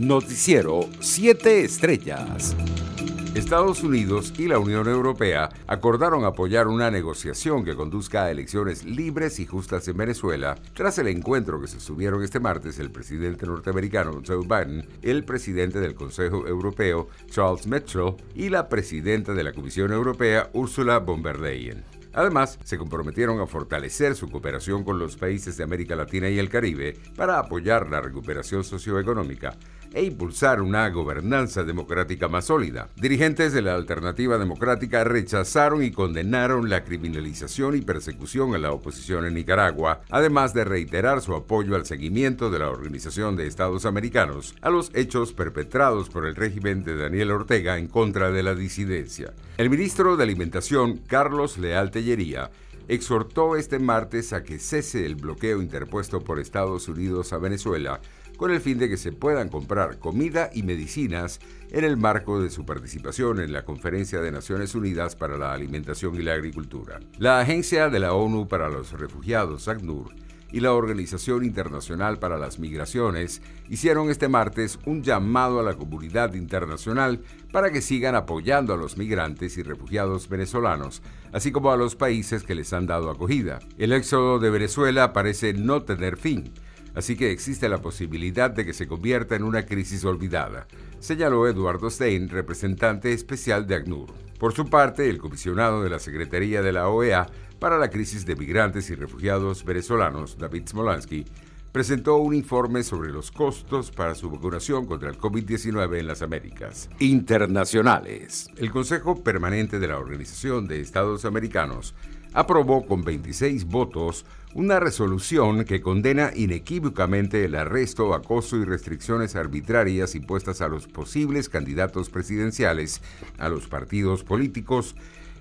Noticiero 7 Estrellas. Estados Unidos y la Unión Europea acordaron apoyar una negociación que conduzca a elecciones libres y justas en Venezuela tras el encuentro que se sostuvieron este martes el presidente norteamericano Joe Biden, el presidente del Consejo Europeo Charles Michel y la presidenta de la Comisión Europea Ursula von der Leyen. Además, se comprometieron a fortalecer su cooperación con los países de América Latina y el Caribe para apoyar la recuperación socioeconómica e impulsar una gobernanza democrática más sólida. Dirigentes de la Alternativa Democrática rechazaron y condenaron la criminalización y persecución a la oposición en Nicaragua, además de reiterar su apoyo al seguimiento de la Organización de Estados Americanos a los hechos perpetrados por el régimen de Daniel Ortega en contra de la disidencia. El ministro de Alimentación, Carlos Leal Tellería, exhortó este martes a que cese el bloqueo interpuesto por Estados Unidos a Venezuela con el fin de que se puedan comprar comida y medicinas en el marco de su participación en la Conferencia de Naciones Unidas para la Alimentación y la Agricultura. La Agencia de la ONU para los Refugiados, ACNUR, y la Organización Internacional para las Migraciones hicieron este martes un llamado a la comunidad internacional para que sigan apoyando a los migrantes y refugiados venezolanos, así como a los países que les han dado acogida. El éxodo de Venezuela parece no tener fin así que existe la posibilidad de que se convierta en una crisis olvidada, señaló Eduardo Stein, representante especial de ACNUR. Por su parte, el comisionado de la Secretaría de la OEA para la crisis de migrantes y refugiados venezolanos, David Smolansky, presentó un informe sobre los costos para su vacunación contra el COVID-19 en las Américas. Internacionales. El Consejo Permanente de la Organización de Estados Americanos aprobó con 26 votos una resolución que condena inequívocamente el arresto, acoso y restricciones arbitrarias impuestas a los posibles candidatos presidenciales, a los partidos políticos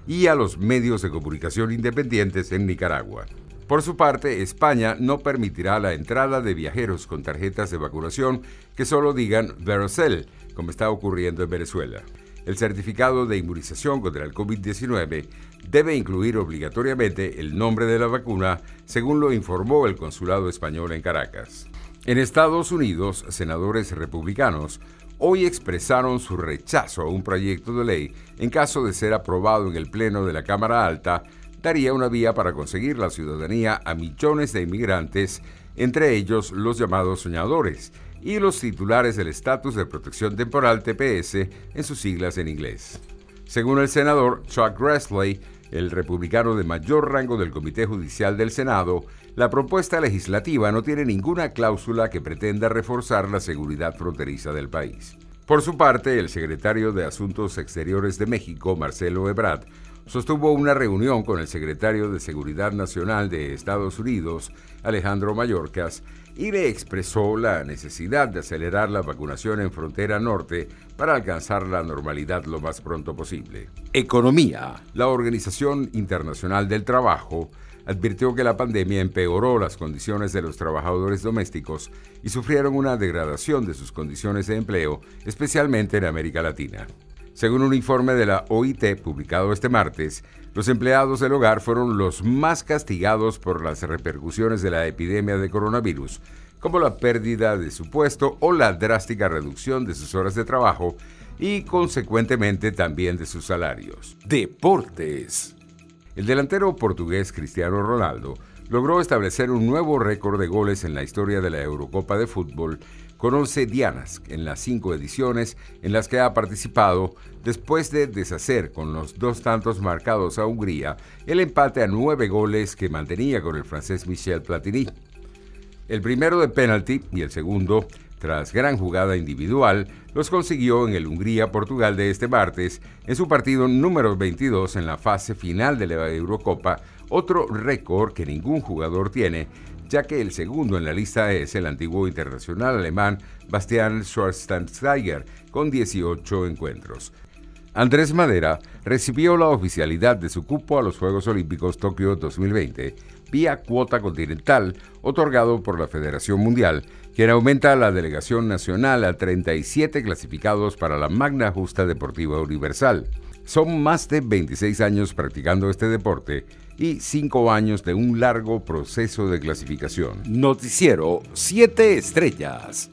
y a los medios de comunicación independientes en Nicaragua. Por su parte, España no permitirá la entrada de viajeros con tarjetas de vacunación que solo digan Verocell, como está ocurriendo en Venezuela. El certificado de inmunización contra el COVID-19 debe incluir obligatoriamente el nombre de la vacuna, según lo informó el Consulado Español en Caracas. En Estados Unidos, senadores republicanos hoy expresaron su rechazo a un proyecto de ley en caso de ser aprobado en el Pleno de la Cámara Alta, daría una vía para conseguir la ciudadanía a millones de inmigrantes, entre ellos los llamados soñadores, y los titulares del estatus de protección temporal TPS en sus siglas en inglés. Según el senador Chuck Grassley, el republicano de mayor rango del Comité Judicial del Senado, la propuesta legislativa no tiene ninguna cláusula que pretenda reforzar la seguridad fronteriza del país. Por su parte, el secretario de Asuntos Exteriores de México, Marcelo Ebrard, sostuvo una reunión con el secretario de Seguridad Nacional de Estados Unidos, Alejandro Mayorkas, y le expresó la necesidad de acelerar la vacunación en frontera norte para alcanzar la normalidad lo más pronto posible. Economía. La Organización Internacional del Trabajo advirtió que la pandemia empeoró las condiciones de los trabajadores domésticos y sufrieron una degradación de sus condiciones de empleo, especialmente en América Latina. Según un informe de la OIT publicado este martes, los empleados del hogar fueron los más castigados por las repercusiones de la epidemia de coronavirus, como la pérdida de su puesto o la drástica reducción de sus horas de trabajo y consecuentemente también de sus salarios. Deportes. El delantero portugués Cristiano Ronaldo logró establecer un nuevo récord de goles en la historia de la Eurocopa de Fútbol con 11 dianas en las cinco ediciones en las que ha participado después de deshacer con los dos tantos marcados a Hungría el empate a nueve goles que mantenía con el francés Michel Platini. El primero de penalti y el segundo, tras gran jugada individual, los consiguió en el Hungría-Portugal de este martes en su partido número 22 en la fase final de la Eurocopa, otro récord que ningún jugador tiene ya que el segundo en la lista es el antiguo internacional alemán Bastian Schwarzenegger, con 18 encuentros. Andrés Madera recibió la oficialidad de su cupo a los Juegos Olímpicos Tokio 2020 vía cuota continental otorgado por la Federación Mundial, quien aumenta la delegación nacional a 37 clasificados para la Magna Justa Deportiva Universal. Son más de 26 años practicando este deporte y 5 años de un largo proceso de clasificación. Noticiero 7 Estrellas.